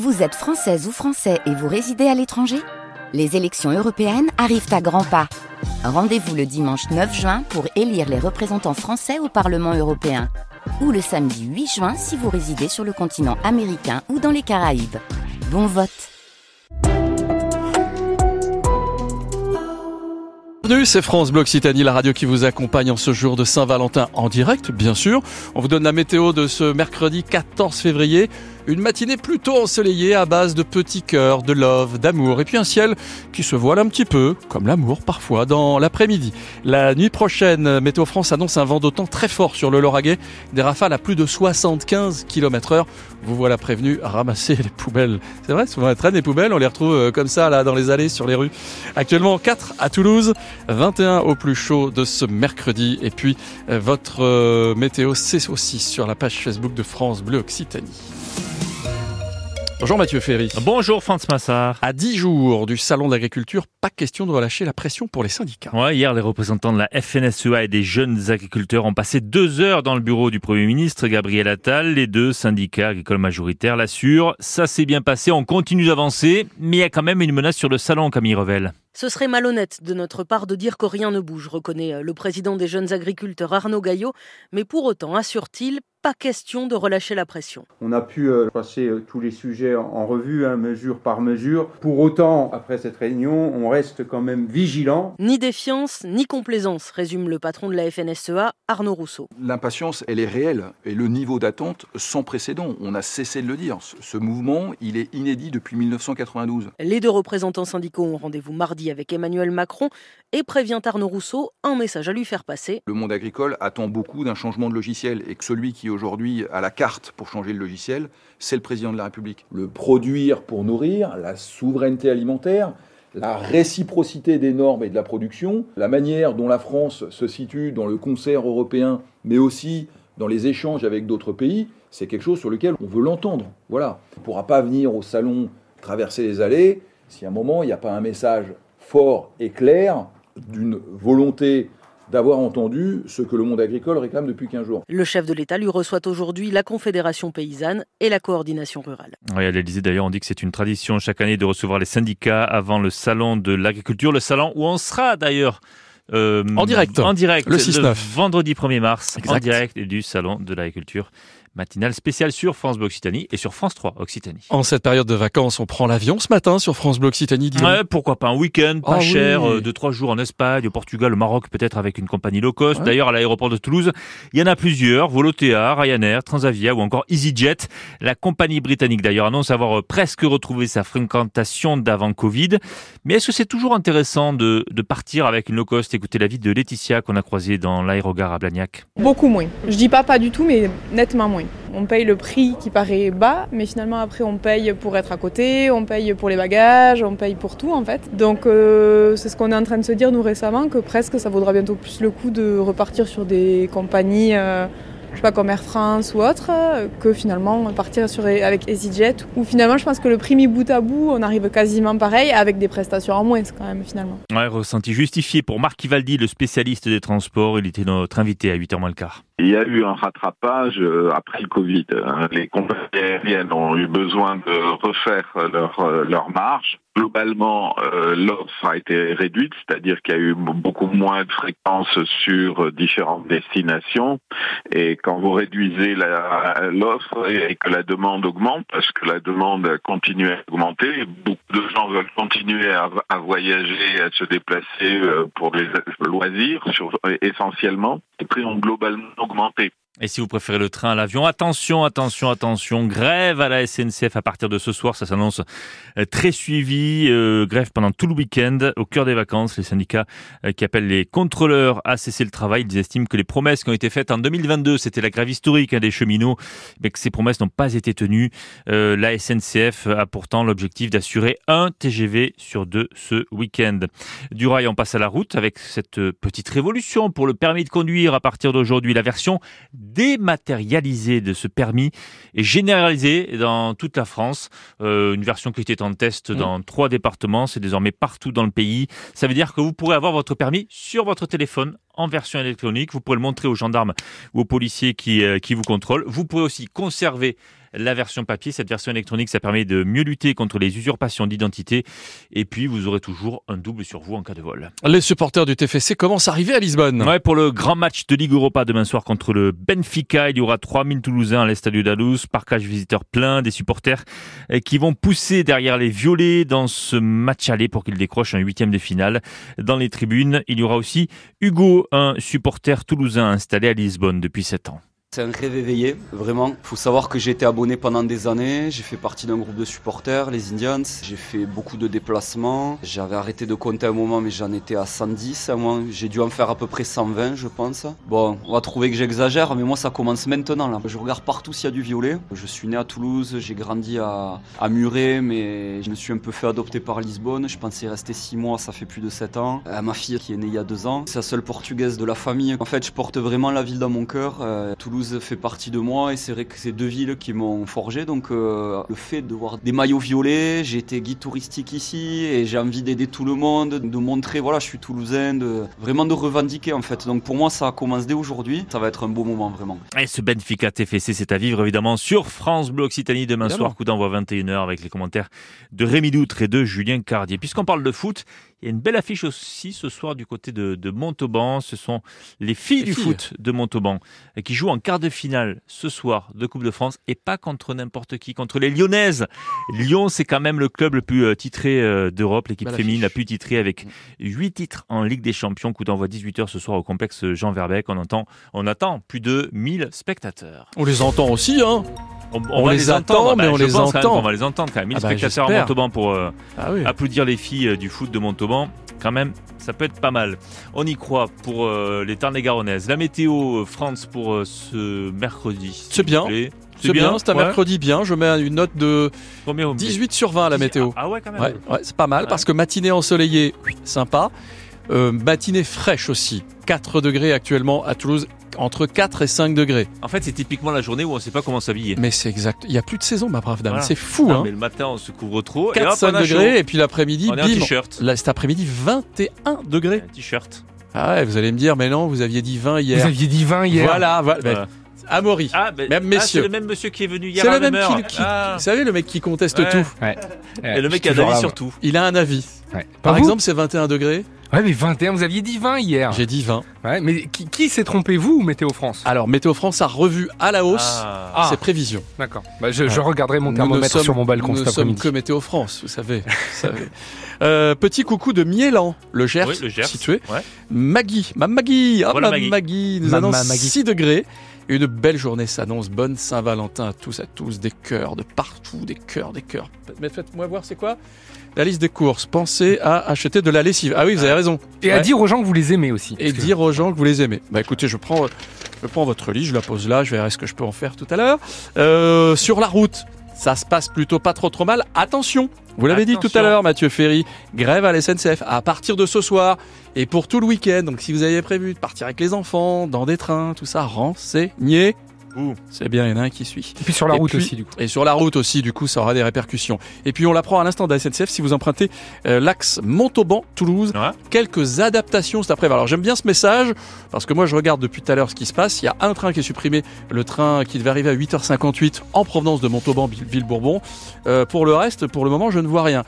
Vous êtes française ou français et vous résidez à l'étranger? Les élections européennes arrivent à grands pas. Rendez-vous le dimanche 9 juin pour élire les représentants français au Parlement européen. Ou le samedi 8 juin si vous résidez sur le continent américain ou dans les Caraïbes. Bon vote Bienvenue, c'est France Bleu Occitanie, la radio qui vous accompagne en ce jour de Saint-Valentin en direct, bien sûr. On vous donne la météo de ce mercredi 14 février. Une matinée plutôt ensoleillée à base de petits cœurs, de love, d'amour et puis un ciel qui se voile un petit peu, comme l'amour parfois, dans l'après-midi. La nuit prochaine, Météo France annonce un vent d'autant très fort sur le Lauragais, des rafales à plus de 75 km heure. Vous voilà prévenu à ramasser les poubelles. C'est vrai, souvent elles traînent les poubelles, on les retrouve euh, comme ça là dans les allées, sur les rues. Actuellement 4 à Toulouse, 21 au plus chaud de ce mercredi et puis euh, votre euh, météo c'est aussi sur la page Facebook de France Bleu Occitanie. Bonjour Mathieu Ferry. Bonjour Franz Massard. À 10 jours du salon de l'agriculture, pas question de relâcher la pression pour les syndicats. Ouais, hier, les représentants de la FNSEA et des jeunes agriculteurs ont passé deux heures dans le bureau du Premier ministre Gabriel Attal. Les deux syndicats agricoles majoritaires l'assurent. Ça s'est bien passé, on continue d'avancer, mais il y a quand même une menace sur le salon, Camille Revel. Ce serait malhonnête de notre part de dire que rien ne bouge, reconnaît euh, le président des jeunes agriculteurs Arnaud Gaillot, mais pour autant, assure-t-il, pas question de relâcher la pression. On a pu euh, passer euh, tous les sujets en revue, hein, mesure par mesure. Pour autant, après cette réunion, on reste quand même vigilant. Ni défiance, ni complaisance, résume le patron de la FNSEA, Arnaud Rousseau. L'impatience, elle est réelle et le niveau d'attente sans précédent. On a cessé de le dire. Ce mouvement, il est inédit depuis 1992. Les deux représentants syndicaux ont rendez-vous mardi avec Emmanuel Macron et prévient Arnaud Rousseau un message à lui faire passer. Le monde agricole attend beaucoup d'un changement de logiciel et que celui qui aujourd'hui a la carte pour changer le logiciel, c'est le président de la République. Le produire pour nourrir, la souveraineté alimentaire, la réciprocité des normes et de la production, la manière dont la France se situe dans le concert européen, mais aussi dans les échanges avec d'autres pays, c'est quelque chose sur lequel on veut l'entendre. Voilà. On ne pourra pas venir au salon traverser les allées si à un moment il n'y a pas un message fort et clair d'une volonté d'avoir entendu ce que le monde agricole réclame depuis 15 jours. Le chef de l'État lui reçoit aujourd'hui la Confédération paysanne et la coordination rurale. Oui, à l'Élysée d'ailleurs, on dit que c'est une tradition chaque année de recevoir les syndicats avant le salon de l'agriculture, le salon où on sera d'ailleurs euh, en direct. En direct. Le 6-9. vendredi 1er mars. En direct du Salon de l'Agriculture. Matinale spéciale sur France Bleu Occitanie et sur France 3 Occitanie. En cette période de vacances, on prend l'avion ce matin sur France Bleu Occitanie. Ouais, pourquoi pas un week-end, pas oh cher, euh, de trois jours en Espagne, au Portugal, au Maroc, peut-être avec une compagnie low cost. D'ailleurs, à l'aéroport de Toulouse, il y en a plusieurs. Volotea, Ryanair, Transavia ou encore EasyJet. La compagnie britannique d'ailleurs annonce avoir euh, presque retrouvé sa fréquentation d'avant Covid. Mais est-ce que c'est toujours intéressant de, de partir avec une low cost? Écoutez la vie de Laetitia qu'on a croisée dans l'aérogare à Blagnac. Beaucoup moins. Je dis pas pas du tout, mais nettement moins. On paye le prix qui paraît bas, mais finalement après on paye pour être à côté, on paye pour les bagages, on paye pour tout en fait. Donc euh, c'est ce qu'on est en train de se dire nous récemment, que presque ça vaudra bientôt plus le coup de repartir sur des compagnies... Euh, je sais pas, comme Air France ou autre, que finalement partir sur, avec EasyJet, où finalement je pense que le prix mis bout à bout, on arrive quasiment pareil avec des prestations en moins quand même finalement. Ouais, ressenti justifié pour Marc Ivaldi, le spécialiste des transports, il était notre invité à 8h moins le quart. Il y a eu un rattrapage euh, après le Covid. Hein. Les compagnies aériennes ont eu besoin de refaire leur, euh, leur marge. Globalement, euh, l'offre a été réduite, c'est-à-dire qu'il y a eu beaucoup moins de fréquences sur différentes destinations. Et quand vous réduisez l'offre et que la demande augmente, parce que la demande continue à augmenter, beaucoup de gens veulent continuer à, à voyager, à se déplacer pour les loisirs, sur, essentiellement. Les prix ont globalement augmenté. Et si vous préférez le train à l'avion, attention, attention, attention, grève à la SNCF à partir de ce soir, ça s'annonce euh, très suivi, euh, grève pendant tout le week-end, au cœur des vacances, les syndicats euh, qui appellent les contrôleurs à cesser le travail, ils estiment que les promesses qui ont été faites en 2022, c'était la grève historique hein, des cheminots, mais que ces promesses n'ont pas été tenues. la SNCF a pourtant l'objectif d'assurer un TGV sur deux ce week-end. Du rail, on passe à la route avec cette petite révolution pour le permis de conduire à partir d'aujourd'hui, la version dématérialisée de ce permis est généralisée dans toute la France. Euh, une version qui était en test mmh. dans trois départements, c'est désormais partout dans le pays. Ça veut dire que vous pourrez avoir votre permis sur votre téléphone en version électronique. Vous pourrez le montrer aux gendarmes ou aux policiers qui, euh, qui vous contrôlent. Vous pourrez aussi conserver la version papier. Cette version électronique, ça permet de mieux lutter contre les usurpations d'identité. Et puis, vous aurez toujours un double sur vous en cas de vol. Les supporters du TFC commencent à arriver à Lisbonne. Ouais, pour le grand match de Ligue Europa demain soir contre le Benfica, il y aura 3000 Toulousains à l'Estadio d'Alous, parcage visiteur plein, des supporters euh, qui vont pousser derrière les violets dans ce match aller pour qu'ils décrochent un huitième de finale. Dans les tribunes, il y aura aussi Hugo, un supporter toulousain installé à Lisbonne depuis 7 ans. C'est un rêve éveillé, vraiment. Faut savoir que j'ai été abonné pendant des années. J'ai fait partie d'un groupe de supporters, les Indians. J'ai fait beaucoup de déplacements. J'avais arrêté de compter un moment, mais j'en étais à 110 à moi. J'ai dû en faire à peu près 120, je pense. Bon, on va trouver que j'exagère, mais moi ça commence maintenant. Je regarde partout s'il y a du violet. Je suis né à Toulouse, j'ai grandi à, à Muret, mais je me suis un peu fait adopter par Lisbonne. Je pensais rester 6 mois, ça fait plus de 7 ans. Euh, ma fille qui est née il y a 2 ans, c'est la seule portugaise de la famille. En fait, je porte vraiment la ville dans mon cœur. Euh, Toulouse fait partie de moi et c'est vrai que c'est deux villes qui m'ont forgé. Donc euh, le fait de voir des maillots violets, j'ai été guide touristique ici et j'ai envie d'aider tout le monde, de montrer voilà je suis toulousain, de vraiment de revendiquer en fait. Donc pour moi ça commence dès aujourd'hui. Ça va être un beau moment vraiment. Et ce Benfica TFC c'est à vivre évidemment sur France Bleu Occitanie demain soir coup d'envoi 21h avec les commentaires de Rémi Doutre et de Julien Cardier. Puisqu'on parle de foot, il y a une belle affiche aussi ce soir du côté de, de Montauban. Ce sont les filles du foot de Montauban qui jouent en quart de finale ce soir de Coupe de France et pas contre n'importe qui, contre les Lyonnaises. Lyon, c'est quand même le club le plus euh, titré euh, d'Europe, l'équipe féminine la plus titrée avec 8 titres en Ligue des Champions. Coup d'envoi 18h ce soir au complexe Jean Verbec. On, entend, on attend plus de 1000 spectateurs. On les entend aussi, hein on, on les, les entend, mais bah, on les pense quand même entend. qu'on va les entendre quand même. 1000 Ah bah, spectateurs à. Montauban pour euh, Ah oui. applaudir les filles euh, du foot de Montauban. Quand même, ça peut être pas mal. On y croit pour euh, les Tarn-et-Garonnaises. La météo France pour euh, ce mercredi. C'est bien. C'est bien, c'est un Ouais. mercredi bien. Je mets une note de Combien vous me dites 18 sur 20 à la météo. Ah ouais, quand même. Ouais, ouais, c'est pas mal parce que matinée ensoleillée, sympa. Euh, matinée fraîche aussi. 4 degrés actuellement à Toulouse, entre 4 et 5 degrés. En fait, c'est typiquement la journée où on ne sait pas comment s'habiller. Mais c'est exact. Il y a plus de saison, ma brave dame. Voilà. C'est fou, Non, hein. Mais le matin, on se couvre trop. et hop, 4, 5 on a chaud. degrés et puis l'après-midi, bim. t-shirt. Là, cet après-midi, 21 degrés. Un t-shirt. Ah ouais, vous allez me dire, mais non, vous aviez dit 20 hier. Vous aviez dit 20 hier. Voilà, voilà. Voilà. Amaury. Ah, ben, Même ah, messieurs. c'est le même monsieur qui est venu hier C'est à le même heure. qui, qui- Ah. Vous savez, le mec qui conteste Ouais. tout. Ouais. Et le mec a d'avis là, sur tout. Il a un avis. Ouais. Par vous exemple, c'est 21 degrés. Ouais, mais 21, vous aviez dit 20 hier. J'ai dit 20. Ouais, mais qui, qui s'est trompé, vous ou Météo France? Alors, Météo France a revu à la hausse Ah. ses prévisions. D'accord. Bah, je, je regarderai mon Nous thermomètre sommes- sur mon balcon nous cet ne sommes que Météo France, vous savez. vous savez. Euh, petit coucou de Miélan, le Gers, Oui, le Gers. situé. Ouais. Maggie, ma Maggie, ah, Voilà ma Maggie. Maggie, nous annonce Maggie. 6 degrés. Une belle journée s'annonce. Bonne Saint-Valentin à tous, à tous. Des cœurs de partout, des cœurs, des cœurs. Mais faites-moi voir, c'est quoi La liste des courses? Pensez à acheter de la lessive. Ah oui, vous avez raison. Et à dire aux gens que vous les aimez aussi. Et que- dire aux gens que vous les aimez. Bah écoutez, je prends, je prends votre liste, je la pose là, je verrai ce que je peux en faire tout à l'heure. Euh, sur la route, ça se passe plutôt pas trop trop mal. Attention, vous l'avez dit tout à l'heure, Mathieu Ferry, grève à la SNCF à partir de ce soir et pour tout le week-end. Donc si vous avez prévu de partir avec les enfants, dans des trains, tout ça, renseignez. Ouh. C'est bien, il y en a un qui suit. Et puis sur la Et route puis- aussi, du coup. Et sur la route aussi, du coup, ça aura des répercussions. Et puis on l'apprend à l'instant de la SNCF, si vous empruntez euh, l'axe Montauban-Toulouse, Ouais. quelques adaptations cet après-midi. Alors j'aime bien ce message, parce que moi je regarde depuis tout à l'heure ce qui se passe. Il y a un train qui est supprimé, le train qui devait arriver à 8h58 en provenance de Montauban, Ville- Ville-Bourbon. Euh, pour le reste, pour le moment, je ne vois rien.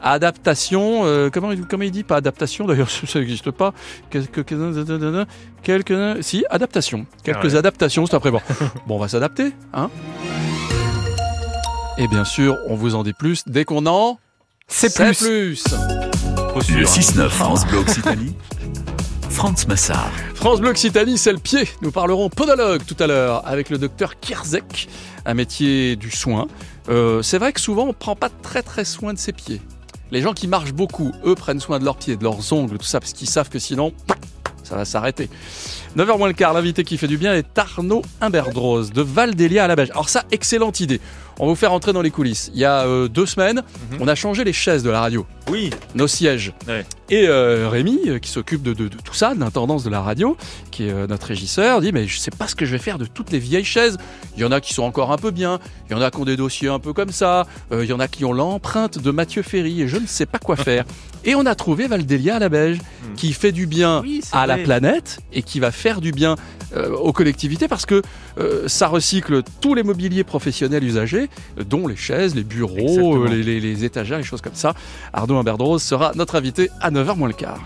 Adaptation, euh, comment, il- comment il dit Pas adaptation, d'ailleurs ça n'existe pas. Quelques, si, adaptation. Quelques Ah ouais. adaptations cet après-midi. bon, on va s'adapter, hein Et bien sûr, on vous en dit plus dès qu'on en C'est sait plus. plus. Sûr, Le hein. 6-9 France Bleu Occitanie. Franz Massard. France Bleu Occitanie, c'est le pied. Nous parlerons podologue tout à l'heure avec le docteur Kierzek, un métier du soin. Euh, c'est vrai que souvent on prend pas très très soin de ses pieds. Les gens qui marchent beaucoup, eux, prennent soin de leurs pieds, de leurs ongles, tout ça, parce qu'ils savent que sinon, ça va s'arrêter. 9h moins le quart, l'invité qui fait du bien est Arnaud Imberdrose de Val d'Elia à la Beige. Alors ça, excellente idée. On va vous faire entrer dans les coulisses. Il y a euh, deux semaines, Mhm. on a changé les chaises de la radio, Oui. nos sièges. Ouais. Et euh, Rémi, euh, qui s'occupe de, de- de tout ça, de l'intendance de la radio, qui est euh, notre régisseur, dit mais je sais pas ce que je vais faire de toutes les vieilles chaises. Il y en a qui sont encore un peu bien, il y en a qui ont des dossiers un peu comme ça, il y en a qui ont l'empreinte de Mathieu Ferry et je ne sais pas quoi faire. et on a trouvé Valdélia à la Beige, qui fait du bien Oui, à la planète et qui va faire du bien euh, aux collectivités parce que euh, ça recycle tous les mobiliers professionnels usagés, dont les chaises, les bureaux, euh, les, les- les étagères, les choses comme ça. Arnaud Imberdrose sera notre invité à 9h moins le quart.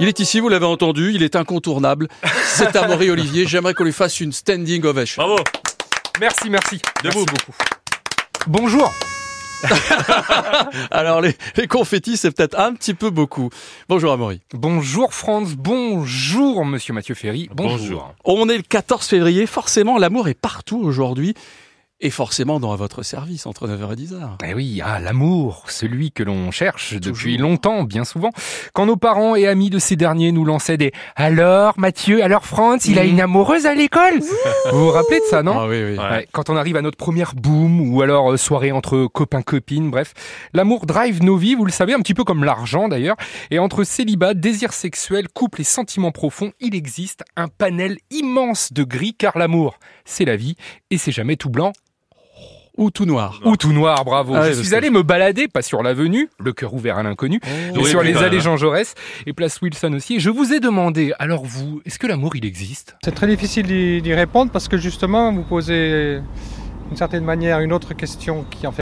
Il est ici, vous l'avez entendu, il est incontournable. C'est Amaury Olivier. J'aimerais qu'on lui fasse une standing ovation. Bravo. Merci, merci. Debout. Merci beaucoup. Bonjour. Alors, les, les confettis, c'est peut-être un petit peu beaucoup. Bonjour Amaury. Bonjour France, bonjour Monsieur Mathieu Ferry. Bonjour. Bonjour. On est le 14 février, forcément, l'amour est partout aujourd'hui. Et forcément dans votre service entre 9h et 10h. Eh oui, ah, l'amour, celui que l'on cherche depuis longtemps, bien souvent. Quand nos parents et amis de ces derniers nous lançaient des Alors Mathieu, alors France, il a Mhm. une amoureuse à l'école? Vous vous rappelez de ça, non Ah oui, oui. Ouais. Ouais, quand on arrive à notre première boom ou alors euh, soirée entre copains copines, bref, l'amour drive nos vies, vous le savez, un petit peu comme l'argent d'ailleurs. Et entre célibat, désir sexuel, couple et sentiments profonds, il existe un panel immense de gris car l'amour, c'est la vie et c'est jamais tout blanc Ou tout noir. ou tout noir. Bravo. Ah Je suis allé me balader, pas sur l'avenue, le cœur ouvert à l'inconnu, mais Oui, sur les allées. Jean Jaurès et place Wilson aussi. Et je vous ai demandé, alors vous, est-ce que l'amour il existe? C'est très difficile d'y d'y répondre parce que justement, vous posez d'une certaine manière une autre question qui en fait